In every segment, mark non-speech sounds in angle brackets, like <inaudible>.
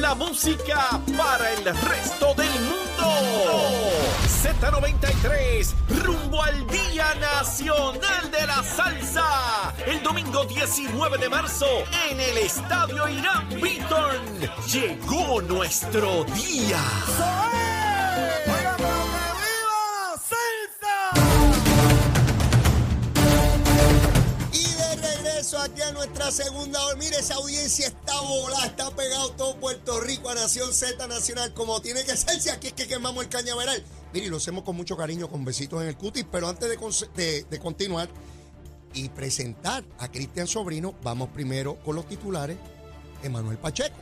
La música para el resto del mundo. Z93, rumbo al Día Nacional de la Salsa. El domingo 19 de marzo en el Estadio Irán Beaton. Llegó nuestro día. Aquí nuestra segunda hora. Mire, esa audiencia está volada, está pegado todo Puerto Rico a Nación Z Nacional, como tiene que ser si aquí es que quemamos el cañaveral. Mire, y lo hacemos con mucho cariño, con besitos en el cutis, pero antes de, de- de continuar y presentar a Cristian Sobrino, vamos primero con los titulares. Emanuel Pacheco.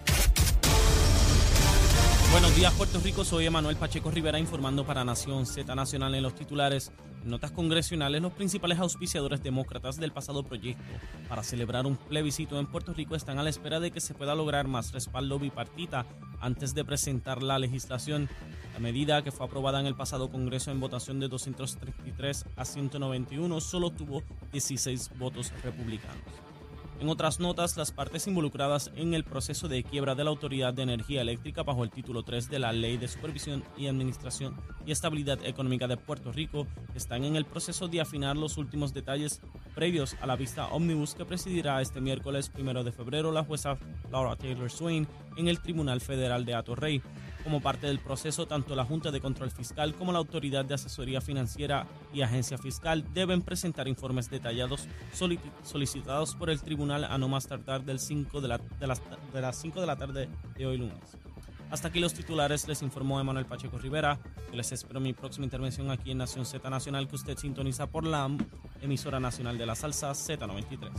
Buenos días, Puerto Rico. Soy Emanuel Pacheco Rivera informando para Nación Z Nacional en los titulares. En notas congresionales, los principales auspiciadores demócratas del pasado proyecto para celebrar un plebiscito en Puerto Rico están a la espera de que se pueda lograr más respaldo bipartita antes de presentar la legislación. La medida que fue aprobada en el pasado Congreso en votación de 233 a 191 solo tuvo 16 votos republicanos. En otras notas, las partes involucradas en el proceso de quiebra de la Autoridad de Energía Eléctrica bajo el título 3 de la Ley de Supervisión y Administración y Estabilidad Económica de Puerto Rico están en el proceso de afinar los últimos detalles previos a la vista ómnibus que presidirá este miércoles 1 de febrero la jueza Laura Taylor Swain en el Tribunal Federal de Atorrey. Como parte del proceso, tanto la Junta de Control Fiscal como la Autoridad de Asesoría Financiera y Agencia Fiscal deben presentar informes detallados soli- solicitados por el tribunal a no más tardar del 5 de, la- de las 5 de la tarde de hoy lunes. Hasta aquí los titulares, les informó Emanuel Pacheco Rivera. Yo les espero mi próxima intervención aquí en Nación Z Nacional que usted sintoniza por la emisora nacional de la salsa Z93.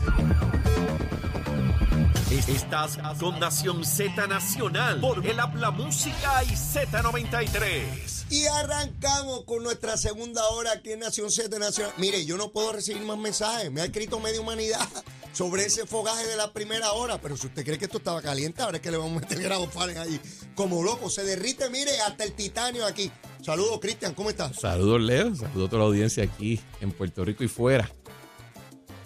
Estás con Nación Z Nacional por el Habla Música y Z93. Y arrancamos con nuestra segunda hora aquí en Nación Z Nacional. Mire, yo no puedo recibir más mensajes. Me ha escrito media humanidad sobre ese fogaje de la primera hora. Pero si usted cree que esto estaba caliente, ahora es que le vamos a meter <laughs> grados Fahrenheit ahí. Como loco, se derrite, mire, hasta el titanio aquí. Saludos, Cristian, ¿cómo estás? Saludos, Leo. Saludos a toda la audiencia aquí en Puerto Rico y fuera.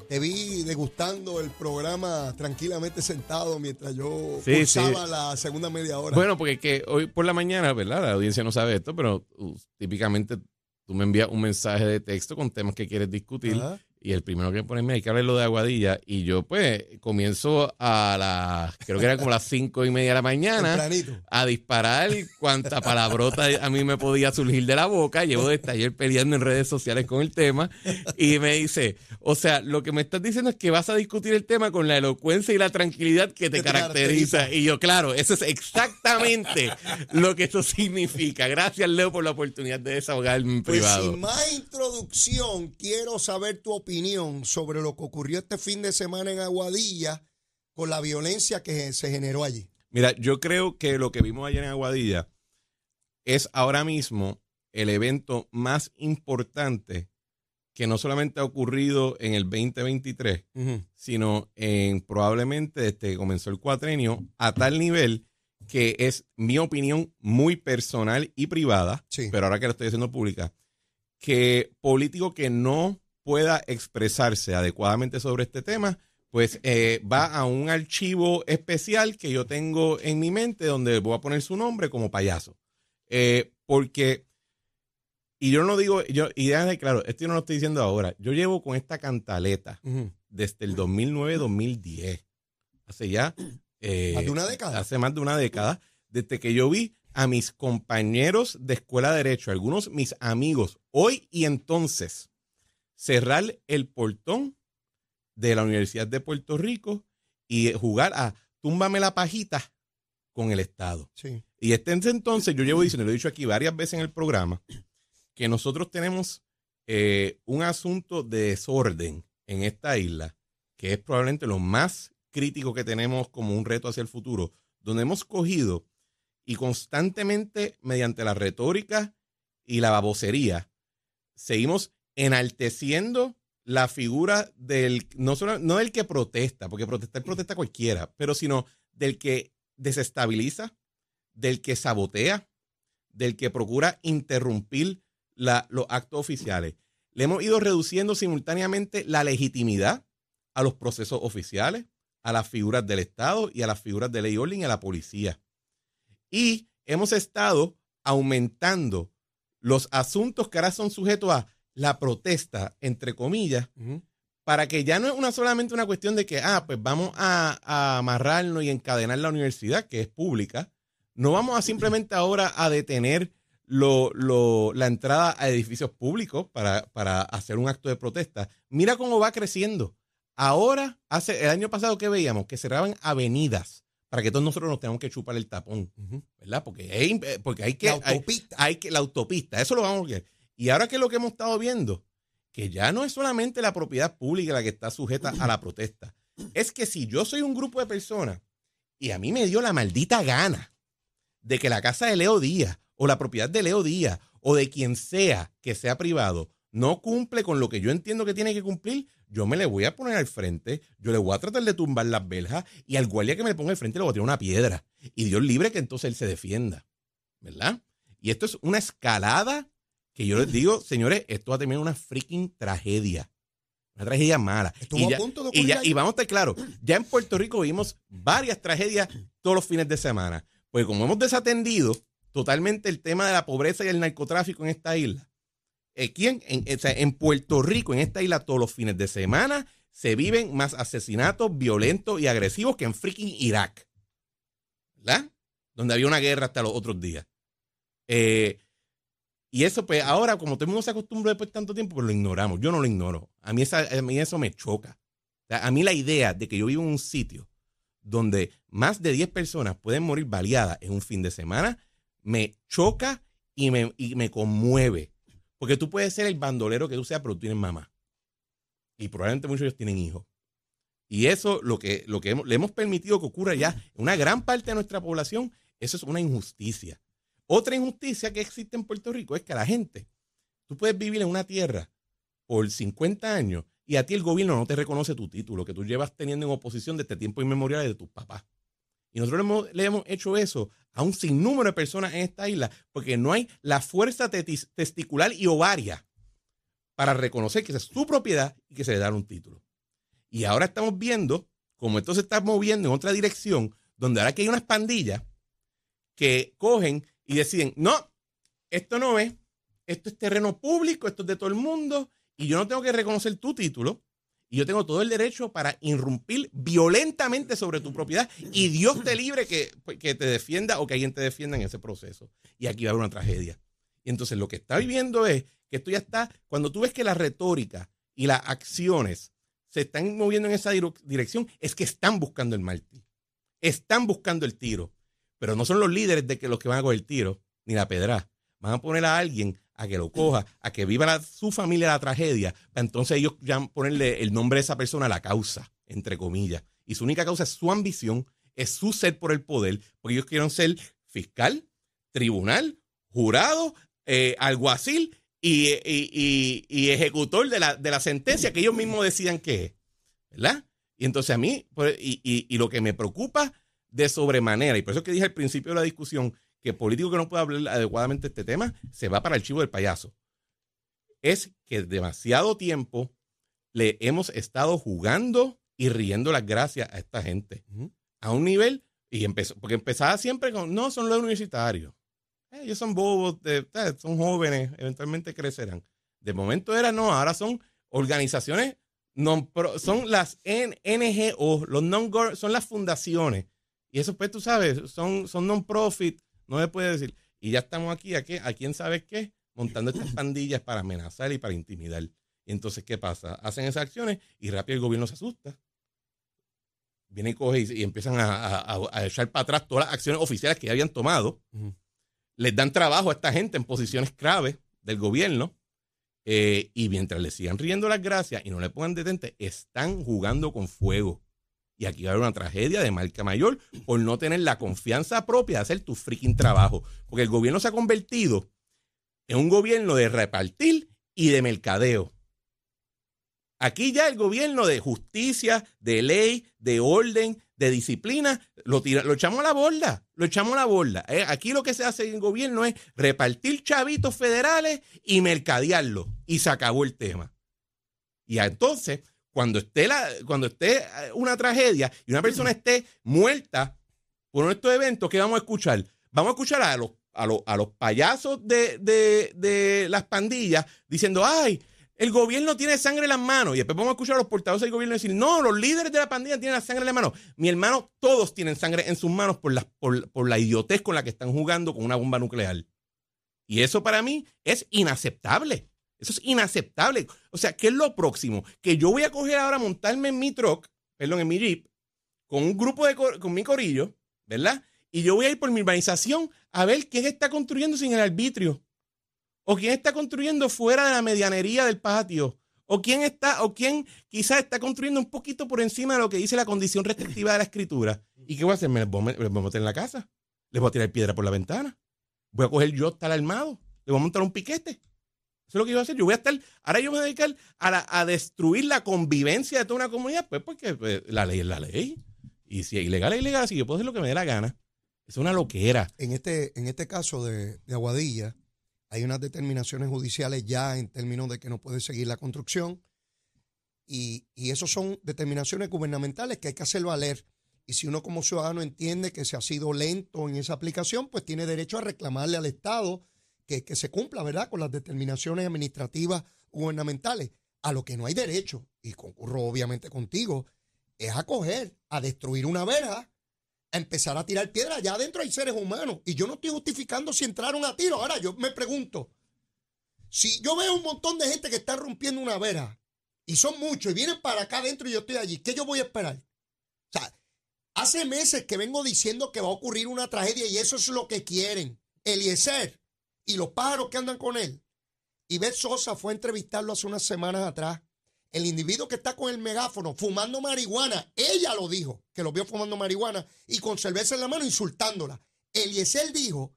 Te vi degustando el programa tranquilamente sentado mientras yo Sí, cursaba sí. la segunda media hora. Bueno, porque que hoy por la mañana, ¿verdad? La audiencia no sabe esto, pero uh, típicamente tú me envías un mensaje de texto con temas que quieres discutir. Ajá. Y el primero que ponerme hay que hablar lo de Aguadilla. Y yo, pues, comienzo a las, creo que era como las cinco y media de la mañana. Tempranito. a disparar cuanta palabrota a mí me podía surgir de la boca. Llevo desde ayer peleando en redes sociales con el tema. Y me dice, o sea, lo que me estás diciendo es que vas a discutir el tema con la elocuencia y la tranquilidad que te, Que te caracteriza. caracteriza. Y yo, claro, eso es exactamente lo que eso significa. Gracias, Leo, por la oportunidad de desahogarme en Pues privado. sin más introducción, quiero saber tu opinión sobre lo que ocurrió este fin de semana en Aguadilla con la violencia que se generó allí. Mira, yo creo que lo que vimos ayer en Aguadilla es ahora mismo el evento más importante que no solamente ha ocurrido en el 2023, sino en probablemente desde que comenzó el cuatrenio, a tal nivel que es mi opinión muy personal y privada, Sí. pero ahora que lo estoy haciendo pública, que político que no pueda expresarse adecuadamente sobre este tema, pues eh, va a un archivo especial que yo tengo en mi mente donde voy a poner su nombre como payaso. Eh, porque, y yo no digo, yo, y déjame claro, esto yo no lo estoy diciendo ahora, yo llevo con esta cantaleta desde el 2009-2010. Hace ya... <clears throat> eh, Más de una década. Hace más de una década, desde que yo vi a mis compañeros de escuela de derecho, algunos mis amigos, hoy y entonces, cerrar el portón de la Universidad de Puerto Rico y jugar a túmbame la pajita con el Estado. Sí. Y este entonces, yo llevo diciendo, lo he dicho aquí varias veces en el programa, que nosotros tenemos eh, un asunto de desorden en esta isla, que es probablemente lo más crítico que tenemos como un reto hacia el futuro, donde hemos cogido y constantemente, mediante la retórica y la babosería, seguimos enalteciendo la figura del, no, solo, no del que protesta, porque protestar protesta cualquiera, pero sino del que desestabiliza, del que sabotea, del que procura interrumpir la- los actos oficiales. Le hemos ido reduciendo simultáneamente la legitimidad a los procesos oficiales, a las figuras del Estado y a las figuras de ley orden y a la policía. Y hemos estado aumentando los asuntos que ahora son sujetos a la protesta, entre comillas, para que ya no es una solamente una cuestión de que, ah, pues vamos a, a amarrarnos y encadenar la universidad, que es pública. No vamos a simplemente ahora a detener lo, lo, la entrada a edificios públicos para, para hacer un acto de protesta. Mira cómo va creciendo. Ahora, hace el año pasado que veíamos que cerraban avenidas para que todos nosotros nos tengamos que chupar el tapón, ¿verdad? Porque hay, porque hay que La autopista. Hay, que la autopista, eso lo vamos a ver. Y ahora que es lo que hemos estado viendo, que ya no es solamente la propiedad pública la que está sujeta a la protesta, es que si yo soy un grupo de personas y a mí me dio la maldita gana de que la casa de Leo Díaz o la propiedad de Leo Díaz o de quien sea que sea privado no cumple con lo que yo entiendo que tiene que cumplir, yo me le voy a poner al frente, yo le voy a tratar de tumbar las verjas y al guardia que me ponga al frente le voy a tirar una piedra. Y Dios libre que entonces él se defienda. ¿Verdad? Y esto es una escalada que yo les digo, señores, esto va a terminar una freaking tragedia. Una tragedia mala. Estuvo y, a ya- punto de y, ya- y vamos a estar claros, ya en Puerto Rico vimos varias tragedias todos los fines de semana. Pues como hemos desatendido totalmente el tema de la pobreza y el narcotráfico en esta isla, aquí en, en Puerto Rico, en esta isla, todos los fines de semana se viven más asesinatos violentos y agresivos que en freaking Irak. ¿Verdad? Donde había una guerra hasta los otros días. Eh, y eso, pues ahora, como todo el mundo se acostumbró después de tanto tiempo, pues lo ignoramos. Yo no lo ignoro. A mí, esa- a mí eso me choca. A mí la idea de que yo vivo en un sitio donde más de 10 personas pueden morir baleadas en un fin de semana me choca y me, y me conmueve. Porque tú puedes ser el bandolero que tú seas, pero tú tienes mamá. Y probablemente muchos de ellos tienen hijos. Y eso, lo que, lo que le hemos permitido que ocurra ya en una gran parte de nuestra población, eso es una injusticia. Otra injusticia que existe en Puerto Rico es que la gente, tú puedes vivir en una tierra por 50 años y a ti el gobierno no te reconoce tu título que tú llevas teniendo en oposición desde tiempos inmemoriales de tus papás. Y nosotros le hemos, le hemos hecho eso a un sinnúmero de personas en esta isla porque no hay la fuerza testicular y ovaria para reconocer que esa es su propiedad y que se le da un título. Y ahora estamos viendo cómo esto se está moviendo en otra dirección, donde ahora que hay unas pandillas que cogen y deciden, no, esto no es, esto es terreno público, esto es de todo el mundo, y yo no tengo que reconocer tu título, y yo tengo todo el derecho para irrumpir violentamente sobre tu propiedad, y Dios te libre que, pues, que te defienda o que alguien te defienda en ese proceso. Y aquí va a haber una tragedia. Y entonces lo que está viviendo es que esto ya está, cuando tú ves que la retórica y las acciones se están moviendo en esa dirección, es que están buscando el mártir. Están buscando el tiro. Pero no son los líderes de que los que van a coger el tiro, ni la pedra. Van a poner a alguien a que lo coja, a que viva su familia la tragedia, entonces ellos ya ponerle el nombre de esa persona a la causa, entre comillas. Y su única causa es su ambición, es su sed por el poder, porque ellos quieren ser fiscal, tribunal, jurado, eh, alguacil y, y- y- ejecutor de la, de la sentencia que ellos mismos decidan que es. ¿Verdad? Y entonces a mí, pues, y lo que me preocupa de sobremanera, y por eso que dije al principio de la discusión, que el político que no puede hablar adecuadamente este tema se va para el chivo del payaso, es que demasiado tiempo le hemos estado jugando y riendo las gracias a esta gente. A un nivel, y empezó, porque empezaba siempre con, no, son los universitarios. Eh, ellos son bobos, de- eh, son jóvenes, eventualmente crecerán. De momento era, no, ahora son organizaciones, non pro- son las NGO, los non son las fundaciones. Y eso, pues, tú sabes, son, son non-profit, no se puede decir. Y ya estamos aquí, ¿a, qué? ¿a quién sabe qué? Montando estas <laughs> pandillas para amenazar y para intimidar. Y entonces, ¿qué pasa? Hacen esas acciones y rápido el gobierno se asusta. Viene y coge y, y empiezan a, a- a- echar para atrás todas las acciones oficiales que ya habían tomado. Les dan trabajo a esta gente en posiciones clave del gobierno. eh, y mientras le sigan riendo las gracias y no le pongan detente, están jugando con fuego. Y aquí va a haber una tragedia de marca mayor por no tener la confianza propia de hacer tu freaking trabajo. Porque el gobierno se ha convertido en un gobierno de repartir y de mercadeo. Aquí ya el gobierno de justicia, de ley, de orden, de disciplina, lo, tira- lo echamos a la borda, lo echamos a la borda. Eh, Aquí lo que se hace en el gobierno es repartir chavitos federales y mercadearlos. Y se acabó el tema. Y entonces, cuando esté, la, cuando esté eh, una tragedia y una persona esté muerta por uno de estos eventos, ¿qué vamos a escuchar? Vamos a escuchar a los, a los, a los payasos de, de, de las pandillas diciendo, ay, el gobierno tiene sangre en las manos. Y después vamos a escuchar a los portavoces del gobierno decir, no, los líderes de la pandilla tienen la sangre en las manos. Mi hermano, todos tienen sangre en sus manos por la, por, por la idiotez con la que están jugando con una bomba nuclear. Y eso para mí es inaceptable. Eso es inaceptable. O sea, ¿qué es lo próximo? Que yo voy a coger ahora, montarme en mi truck, perdón, en mi jeep, con un grupo de, con mi corillo, ¿verdad? Y yo voy a ir por mi urbanización a ver quién está construyendo sin el arbitrio. O quién está construyendo fuera de la medianería del patio. O quién está, o quién quizás está construyendo un poquito por encima de lo que dice la condición restrictiva de la escritura. ¿Y qué voy a hacer? Me voy a meter en la casa. Les voy a tirar piedra por la ventana. Voy a coger yo estar armado. Le voy a montar un piquete. Eso es lo que yo voy a hacer. Yo voy a estar, ahora yo me voy a dedicar a, destruir la convivencia de toda una comunidad, pues porque pues, la ley es la ley. Y si es ilegal, es ilegal. Si yo puedo hacer lo que me dé la gana. Es una loquera. En este, en este caso de, Aguadilla, hay unas determinaciones judiciales ya en términos de que no puede seguir la construcción. Y, y eso son determinaciones gubernamentales que hay que hacer valer. Y si uno como ciudadano entiende que se ha sido lento en esa aplicación, pues tiene derecho a reclamarle al Estado que, se cumpla, ¿verdad?, con las determinaciones administrativas gubernamentales. A lo que no hay derecho, y concurro obviamente contigo, es a coger, a destruir una verja, a empezar a tirar piedras. Allá adentro hay seres humanos. Y yo no estoy justificando si entraron a tiro. Ahora yo me pregunto, si yo veo un montón de gente que está rompiendo una verja, y son muchos, y vienen para acá adentro y yo estoy allí, ¿qué yo voy a esperar? O sea, Hace meses que vengo diciendo que va a ocurrir una tragedia y eso es lo que quieren. Eliezer y los pájaros que andan con él. Beth Sosa fue a entrevistarlo hace unas semanas atrás. El individuo que está con el megáfono fumando marihuana, ella lo dijo, que lo vio fumando marihuana y con cerveza en la mano insultándola. Eliezer dijo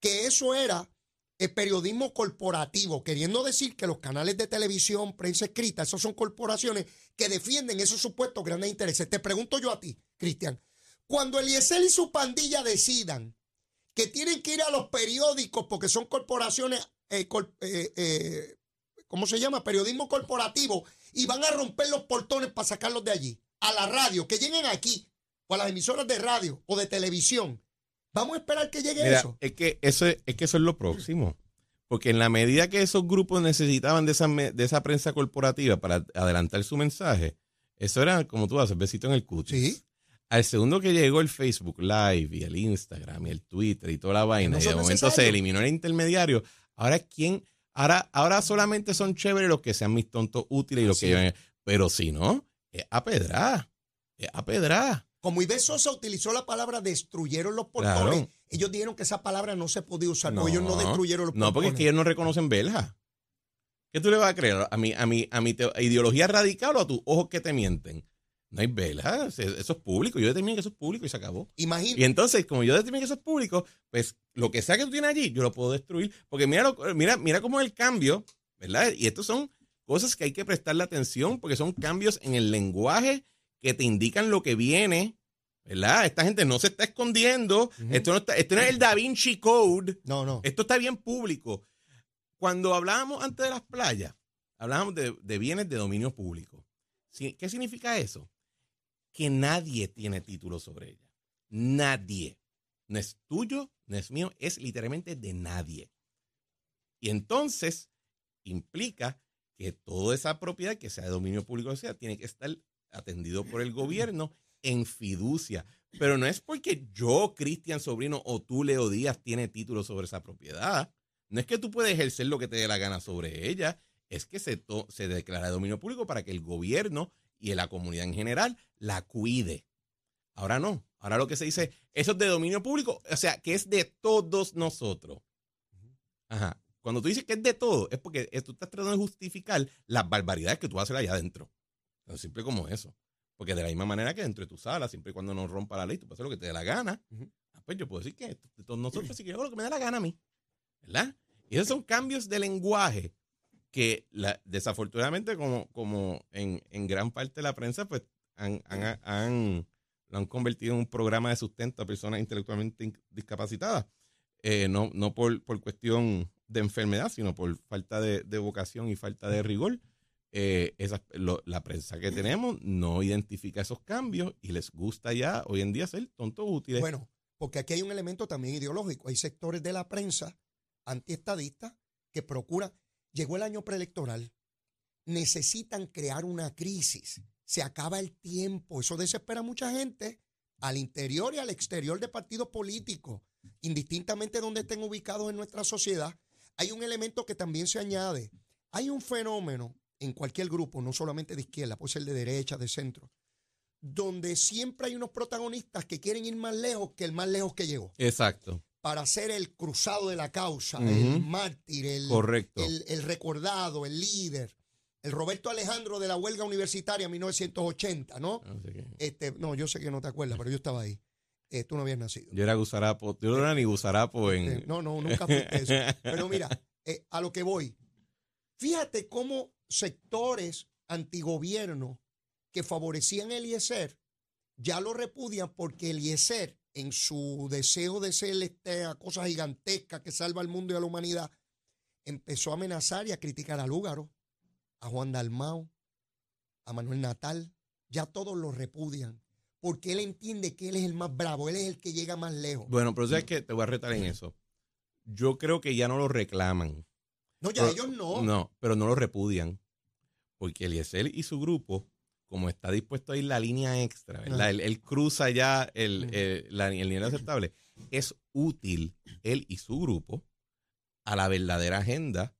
que eso era el periodismo corporativo, queriendo decir que los canales de televisión, prensa escrita, esos son corporaciones que defienden esos supuestos grandes intereses. Te pregunto yo a ti, Cristian, cuando Eliezer y su pandilla decidan que tienen que ir a los periódicos porque son corporaciones, eh, eh, eh, ¿cómo se llama? Periodismo corporativo y van a romper los portones para sacarlos de allí, a la radio, que lleguen aquí, o a las emisoras de radio o de televisión. Vamos a esperar que llegue eso. Es que eso es, que eso es lo próximo. Porque en la medida que esos grupos necesitaban de esa, de esa prensa corporativa para adelantar su mensaje, eso era como tú haces, besito en el cucho. Sí. Al segundo que llegó el Facebook Live y el Instagram y el Twitter y toda la vaina, y de momento se eliminó el intermediario, ahora quién, ahora, ahora solamente son chéveres los que sean mis tontos útiles y los que lleven, pero si no, es a pedrar, es a pedrar. Como Ibe Sosa utilizó la palabra destruyeron los portones, ellos dijeron que esa palabra no se podía usar, no, ellos no destruyeron los portones. No, porque es que ellos no reconocen verja. ¿Qué tú le vas a creer? ¿A mi, a mi, a mi ideología radical o a tus ojos que te mienten? No hay vela, eso es público. Yo determiné que eso es público y se acabó. Imagínate. Y entonces, como yo determiné que eso es público, pues lo que sea que tú tienes allí, yo lo puedo destruir. Porque mira, mira, mira cómo es el cambio, ¿verdad? Y estos son cosas que hay que prestarle atención porque son cambios en el lenguaje que te indican lo que viene, ¿verdad? Esta gente no se está escondiendo. esto, no está, esto no es el Da Vinci Code. No, no. Esto está bien público. Cuando hablábamos antes de las playas, hablábamos de, bienes de dominio público. ¿Qué significa eso? Que nadie tiene título sobre ella. Nadie. No es tuyo, no es mío, es literalmente de nadie. Y entonces implica que toda esa propiedad que sea de dominio público, sea, tiene que estar atendido por el gobierno en fiducia. Pero no es porque yo, Cristian Sobrino, o tú, Leo Díaz, tiene título sobre esa propiedad. No es que tú puedes ejercer lo que te dé la gana sobre ella. Es que se, se declara de dominio público para que el gobierno y la comunidad en general la cuide. Ahora no. Ahora lo que se dice, eso es de dominio público, o sea, que es de todos nosotros. Ajá. Cuando tú dices que es de todo, es porque tú estás tratando de justificar las barbaridades que tú vas a hacer allá adentro. Tan simple como eso. Porque de la misma manera que dentro de tu sala, siempre y cuando no rompa la ley, tú puedes hacer lo que te dé la gana. Ah, pues yo puedo decir que todos nosotros que yo hago lo que me da la gana a mí. ¿Verdad? Y esos son cambios de lenguaje que la, desafortunadamente, como, como en, gran parte de la prensa, pues han, lo han convertido en un programa de sustento a personas intelectualmente discapacitadas. Eh, no, no por, por, cuestión de enfermedad, sino por falta de, de vocación y falta de rigor. Eh, la prensa que tenemos no identifica esos cambios y les gusta ya hoy en día ser tontos útiles. Bueno, porque aquí hay un elemento también ideológico. Hay sectores de la prensa antiestadistas que procuran, llegó el año preelectoral, necesitan crear una crisis, se acaba el tiempo, eso desespera a mucha gente al interior y al exterior de partidos políticos, indistintamente donde estén ubicados en nuestra sociedad. Hay un elemento que también se añade. Hay un fenómeno en cualquier grupo, no solamente de izquierda, puede ser de derecha, de centro, donde siempre hay unos protagonistas que quieren ir más lejos que el más lejos que llegó. Exacto. Para ser el cruzado de la causa, el mártir, el, Correcto. el, el recordado, el líder. El Roberto Alejandro de la huelga universitaria 1980, ¿no? No sé qué. Este, no, yo sé que no te acuerdas, pero yo estaba ahí. Eh, tú no habías nacido. Yo era gusarapo, yo no era ni gusarapo Eh, en... no, no, nunca fuiste eso. <laughs> Pero mira, eh, a lo que voy. Fíjate cómo sectores antigobierno que favorecían a Eliezer ya lo repudian porque Eliezer, en su deseo de ser esta cosa gigantesca que salva al mundo y a la humanidad, empezó a amenazar y a criticar a Lúgaro, a Juan Dalmao, a Manuel Natal. Ya todos lo repudian porque él entiende que él es el más bravo, él es el que llega más lejos. Bueno, pero sabes que te voy a retar en eso. Yo creo que ya no lo reclaman. No, ya Pero- ellos no. No, pero no lo repudian. Porque Eliezer y su grupo, como está dispuesto a ir la línea extra, ¿verdad? Él, él cruza ya el, Mm. el, la- el nivel aceptable. Es útil él y su grupo a la verdadera agenda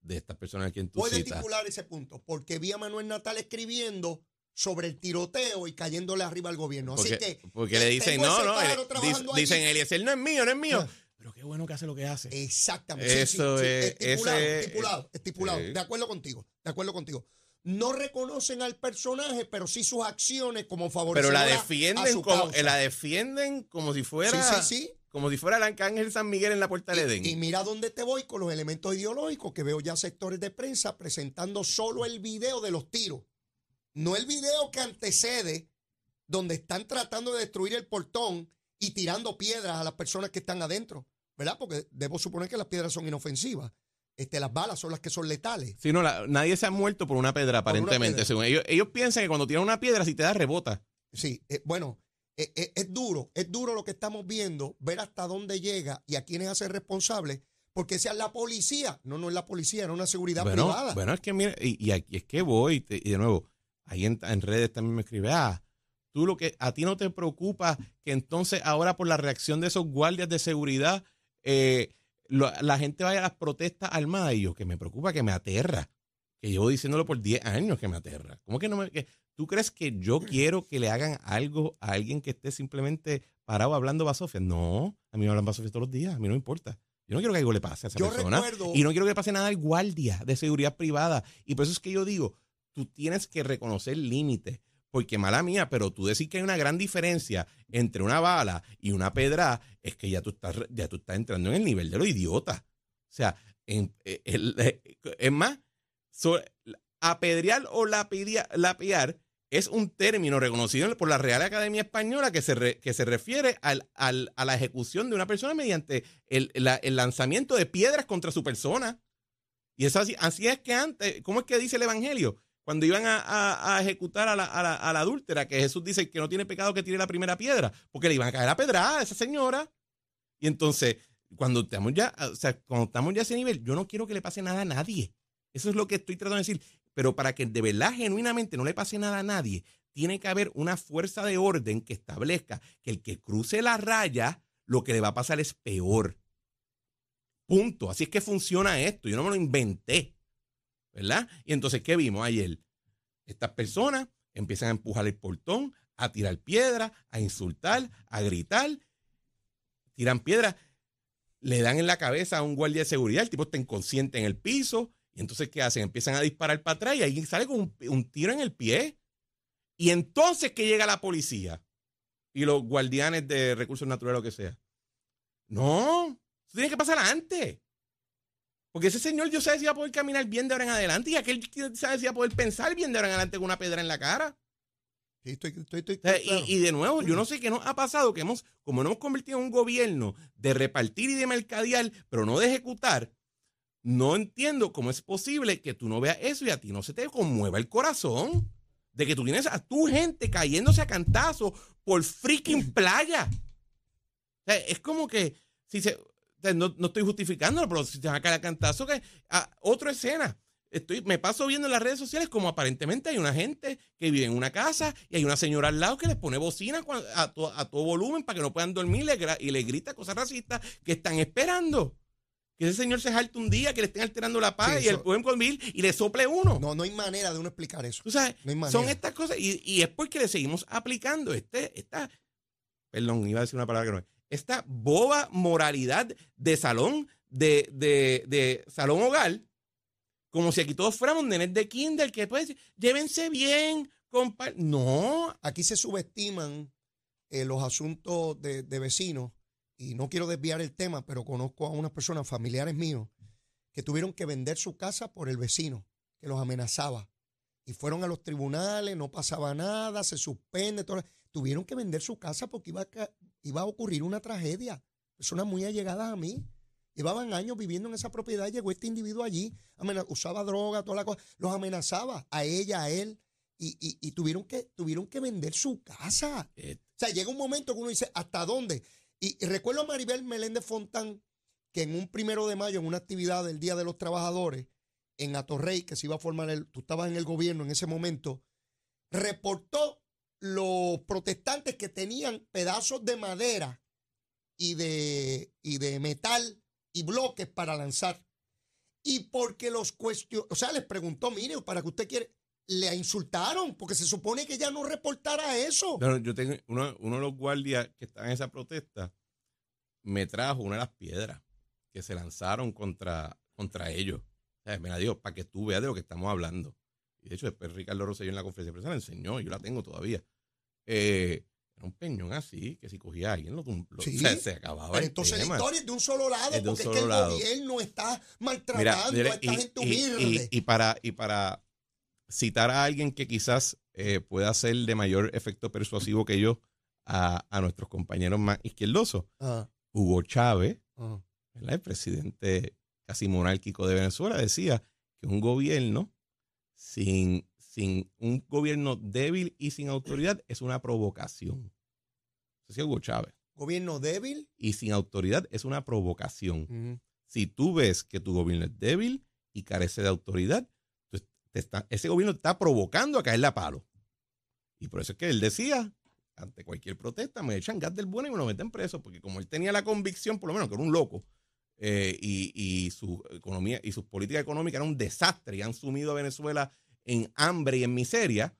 de estas personas a quien tú Puede citas. estipular ese punto, porque vi a Manuel Natal escribiendo sobre el tiroteo y cayéndole arriba al gobierno. Así Porque, que porque le dicen, no, no, eh, dic- dicen. Eliezer no es mío, no es mío. Ah. Pero qué bueno que hace lo que hace. Exactamente. Eso es- Estipulado, ese es- estipulado, estipulado. sí. De acuerdo contigo, de acuerdo contigo. No reconocen al personaje, pero sí sus acciones como Pero favorecedoras la a defienden su como, causa. la defienden como si fuera, Sí, sí, sí. como si fuera el arcángel San Miguel en la puerta del Edén. Y, y mira dónde te voy con los elementos ideológicos que veo ya sectores de prensa presentando solo el video de los tiros. No el video que antecede, donde están tratando de destruir el portón y tirando piedras a las personas que están adentro. ¿Verdad? Porque debo suponer que las piedras son inofensivas. Este, las balas son las que son letales. Sí, no, la- nadie se ha muerto por una Por una aparentemente. piedra. según ellos, ellos piensan que cuando tiran una piedra, si te da, rebota. Sí, eh, bueno, eh, eh, es duro, es duro lo que estamos viendo, ver hasta dónde llega y a quiénes hace responsables, porque sea la policía. No, no es la policía, era una seguridad Bueno, privada. bueno, es que mira, y, y aquí es que voy, te- y de nuevo, ahí en, en redes también me escribe, ah, tú lo que, a ti no te preocupa que entonces ahora por la reacción de esos guardias de seguridad, eh, lo- la gente vaya a las protestas armadas y yo, que me preocupa, que me aterra, que llevo diciéndolo por 10 años que me aterra. ¿Cómo que no me, que, tú crees que yo quiero que le hagan algo a alguien que esté simplemente parado hablando basofia? No, a mí me hablan basofia todos los días, a mí no me importa. Yo no quiero que algo le pase a esa Yo persona. recuerdo- Y no quiero que le pase nada al guardia de seguridad privada. Y por eso es que yo digo, tú tienes que reconocer límites. Porque mala mía, pero tú decir que hay una gran diferencia entre una bala y una pedra, es que ya tú estás, ya tú estás entrando en el nivel de lo idiota. O sea, el- eh, es más, so- apedrear o lapidia- lapiar es un término reconocido por la Real Academia Española que se, re- que se refiere al- al- a la ejecución de una persona mediante el, el lanzamiento de piedras contra su persona. Y eso así, así es que antes, ¿cómo es que dice el Evangelio? Cuando iban a, ejecutar a la adúltera, que Jesús dice que no tiene pecado que tire la primera piedra, porque le iban a caer a pedrada a esa señora. Y entonces, cuando estamos ya, o sea, cuando estamos ya a ese nivel, yo no quiero que le pase nada a nadie. Eso es lo que estoy tratando de decir. Pero para que de verdad, genuinamente, no le pase nada a nadie, tiene que haber una fuerza de orden que establezca que el que cruce la raya, lo que le va a pasar es peor. Punto. Así es que funciona esto. Yo no me lo inventé. ¿Verdad? Y entonces, ¿qué vimos ayer? Estas personas empiezan a empujar el portón, a tirar piedras, a insultar, a gritar. Tiran piedras, le dan en la cabeza a un guardia de seguridad, el tipo está inconsciente en el piso. Y entonces, ¿qué hacen? Empiezan a disparar para atrás y ahí sale con un, tiro en el pie. Y entonces que llega la policía y los guardianes de recursos naturales, lo que sea. No, eso tiene que pasar antes. Porque ese señor yo sé si va a poder caminar bien de ahora en adelante y aquel sabe si va a poder pensar bien de ahora en adelante con una pedra en la cara. Sí, estoy, estoy, estoy- O sea, claro. y, y de nuevo, yo no sé qué nos ha pasado, que hemos, como nos hemos convertido en un gobierno de repartir y de mercadear, pero no de ejecutar, no entiendo cómo es posible que tú no veas eso y a ti no se te conmueva el corazón de que tú tienes a tu gente cayéndose a cantazo por freaking playa. sea, es como que si se, no, estoy justificándolo, pero si se va a caer a cantazo, que a, otra escena. Estoy, me paso viendo en las redes sociales como aparentemente hay una gente que vive en una casa y hay una señora al lado que les pone bocina a, todo volumen para que no puedan dormir y le grita cosas racistas que están esperando. Que ese señor se jalte un día, que le estén alterando la paz y el pueden vivir y le sople uno. No, no hay manera de uno explicar eso. son estas cosas y, y, es porque le seguimos aplicando este, esta, perdón, iba a decir una palabra que no es, esta boba moralidad de salón, de, de, de salón hogar, como si aquí todos fuéramos nenes de kinder, que pues, llévense bien, compa. No. Aquí se subestiman eh, los asuntos de, de vecinos y no quiero desviar el tema, pero conozco a unas personas familiares míos que tuvieron que vender su casa por el vecino que los amenazaba. Y fueron a los tribunales, no pasaba nada, se suspende, todo. Tuvieron que vender su casa porque iba a, iba a ocurrir una tragedia. Personas muy allegadas a mí. Llevaban años viviendo en esa propiedad, llegó este individuo allí, usaba droga, toda la cosa, los amenazaba a ella, a él, y, tuvieron, que, tuvieron que vender su casa. Eh. O sea, llega un momento que uno dice, ¿hasta dónde? Y, recuerdo a Maribel Meléndez Fontán que en un primero de mayo, en una actividad del Día de los Trabajadores, en Atorrey, que se iba a formar, el, tú estabas en el gobierno en ese momento, reportó los protestantes que tenían pedazos de madera y de, y de metal y bloques para lanzar. Y porque los cuestionó, o sea, les preguntó, mire, ¿para que usted quiere? Le insultaron, porque se supone que ya no reportara eso. yo tengo uno, de los guardias que está en esa protesta, me trajo una de las piedras que se lanzaron contra, contra ellos. O me la dio para que tú veas de lo que estamos hablando. Y de hecho, después Ricardo Rosselló en la conferencia de prensa la enseñó, yo la tengo todavía. Eh, era un peñón así, que si cogía a alguien lo, se acababa. Pero entonces la historia es de un solo lado, porque es que el gobierno está maltratando a esta gente humilde. Y, para, y para citar a alguien que quizás eh, pueda ser de mayor efecto persuasivo que yo a, nuestros compañeros más izquierdosos, ah. Hugo Chávez, ah. el presidente casi monárquico de Venezuela, decía que un gobierno sin sin un gobierno débil y sin autoridad es una provocación. Eso es Hugo Chávez. ¿Gobierno débil? Y sin autoridad es una provocación. Si tú ves que tu gobierno es débil y carece de autoridad, ese gobierno está provocando a caerle a palo. Y por eso es que él decía, ante cualquier protesta, me echan gas del bueno y me lo meten preso, porque como él tenía la convicción, por lo menos que era un loco, eh, y, y, su economía y sus políticas económicas eran un desastre y han sumido a Venezuela en hambre y en miseria,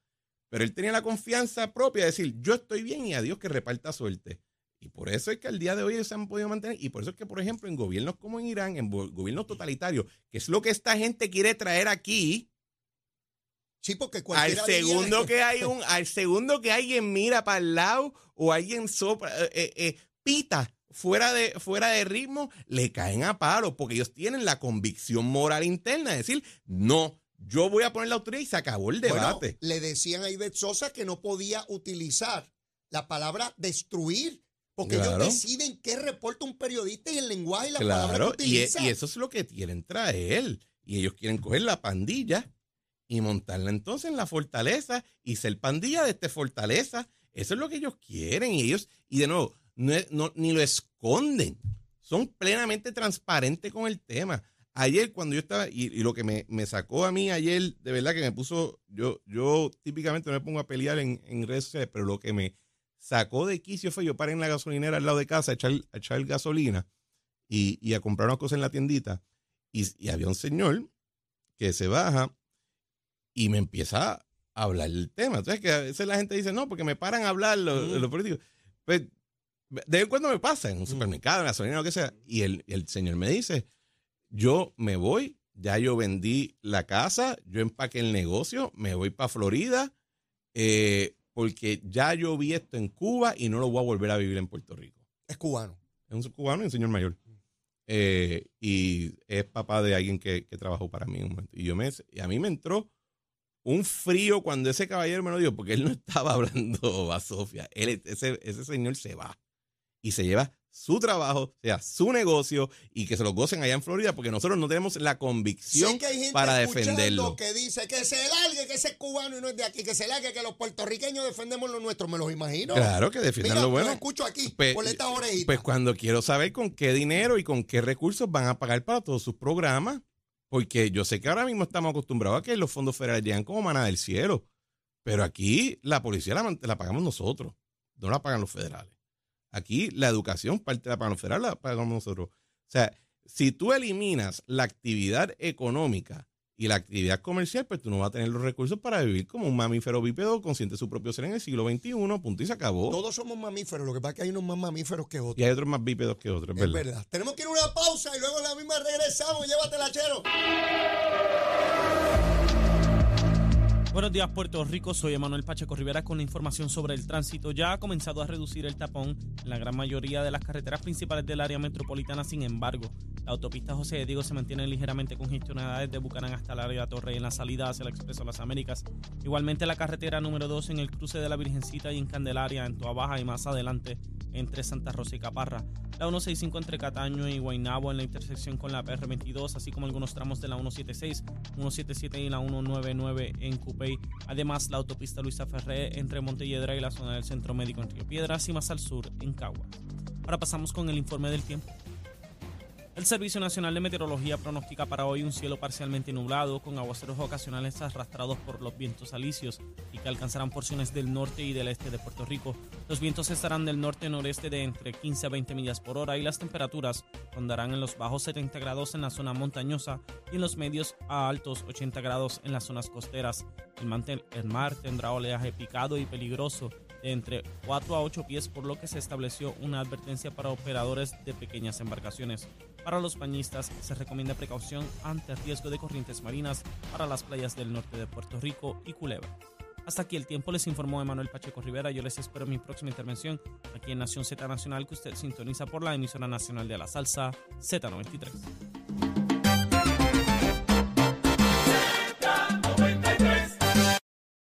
pero él tenía la confianza propia de decir, yo estoy bien y a Dios que reparta suerte. Y por eso es que al día de hoy se han podido mantener. Y por eso es que, por ejemplo, en gobiernos como en Irán, en gobiernos totalitarios, que es lo que esta gente quiere traer aquí. Sí, porque al segundo <laughs> que hay un, al segundo que alguien mira para el lado o alguien sopra, eh, eh, pita fuera de, fuera de ritmo, le caen a palo, porque ellos tienen la convicción moral interna de decir, no, yo voy a poner la autoridad y se acabó el debate. le decían a Ivette Sosa que no podía utilizar la palabra destruir, porque ellos deciden qué reporta un periodista y el lenguaje y la palabra que e, utiliza. Y, eso es lo que quieren traer. Y ellos quieren coger la pandilla y montarla entonces en la fortaleza y ser pandilla de esta fortaleza. Eso es lo que ellos quieren. Y ellos, y de nuevo, no, ni lo esconden. Son plenamente transparentes con el tema. Ayer cuando yo estaba, y, lo que me, sacó a mí ayer, de verdad que me puso, yo, yo típicamente no me pongo a pelear en, redes sociales, pero lo que me sacó de quicio fue yo paré en la gasolinera al lado de casa a echar, echar gasolina y, a comprar unas cosas en la tiendita. Y, había un señor que se baja y me empieza a hablar el tema. Entonces, que a veces la gente dice, no, porque me paran a hablar los, los políticos. Pues, de vez en cuando me pasa en un supermercado, en la gasolina, lo que sea. Y el, el señor me dice, yo me voy, ya yo vendí la casa, yo empaqué el negocio, me voy para Florida, eh, porque ya yo vi esto en Cuba y no lo voy a volver a vivir en Puerto Rico. Es cubano. Es un cubano y un señor mayor. Eh, y es papá de alguien que, trabajó para mí un momento. Y, yo me, y a mí me entró un frío cuando ese caballero me lo dijo, porque él no estaba <laughs> hablando a Sofía. Él, ese, ese señor se va y se lleva su trabajo, sea su negocio y que se lo gocen allá en Florida porque nosotros no tenemos la convicción Sé que hay gente para defenderlo. que dice que se largue, que ese es cubano y no es de aquí, que se largue, que los puertorriqueños defendemos lo nuestro, me los imagino. Claro que defiendan lo bueno. lo escucho aquí, Pues- por estas orejitas. Pues cuando quiero saber con qué dinero y con qué recursos van a pagar para todos sus programas, porque yo sé que ahora mismo estamos acostumbrados a que los fondos federales llegan como maná del cielo, pero aquí la policía la pagamos nosotros, no la pagan los federales. Aquí la educación, parte de la federales, la pagamos nosotros. O sea, si tú eliminas la actividad económica y la actividad comercial, pues tú no vas a tener los recursos para vivir como un mamífero bípedo consciente de su propio ser en el siglo XXI, punto y se acabó. Todos somos mamíferos, lo que pasa es que hay unos más mamíferos que otros. Y hay otros más bípedos que otros, Es ¿verdad? verdad. Tenemos que ir a una pausa y luego la misma regresamos. Llévatela, chero. Buenos días, Puerto Rico. Soy Emanuel Pacheco Rivera con la información sobre el tránsito. Ya ha comenzado a reducir el tapón en la gran mayoría de las carreteras principales del área metropolitana. Sin embargo, la autopista José de Diego se mantiene ligeramente congestionada desde Bucanán hasta el área Torrey en la salida hacia el Expreso Las Américas. Igualmente, la carretera número 2 en el cruce de la Virgencita y en Candelaria, en Toa Baja y más adelante entre Santa Rosa y Caparra. La 165 entre Cataño y Guaynabo en la intersección con la PR22, así como algunos tramos de la 176, 177 y la 199 en Además, la autopista Luisa Ferré entre Montelledra y la zona del Centro Médico en Río Piedras y más al sur en Caguas. Ahora pasamos con el informe del tiempo. El Servicio Nacional de Meteorología pronostica para hoy un cielo parcialmente nublado con aguaceros ocasionales arrastrados por los vientos alisios y que alcanzarán porciones del norte y del este de Puerto Rico. Los vientos estarán del norte-noreste de entre 15 a 20 millas por hora y las temperaturas rondarán en los bajos 70 grados en la zona montañosa y en los medios a altos 80 grados en las zonas costeras. El, el mar tendrá oleaje picado y peligroso de entre 4 a 8 pies, por lo que se estableció una advertencia para operadores de pequeñas embarcaciones. Para los bañistas se recomienda precaución ante riesgo de corrientes marinas para las playas del norte de Puerto Rico y Culebra. Hasta aquí el tiempo, les informó Emanuel Pacheco Rivera. Yo les espero en mi próxima intervención aquí en Nación Z Nacional, que usted sintoniza por la emisora nacional de la salsa Z93.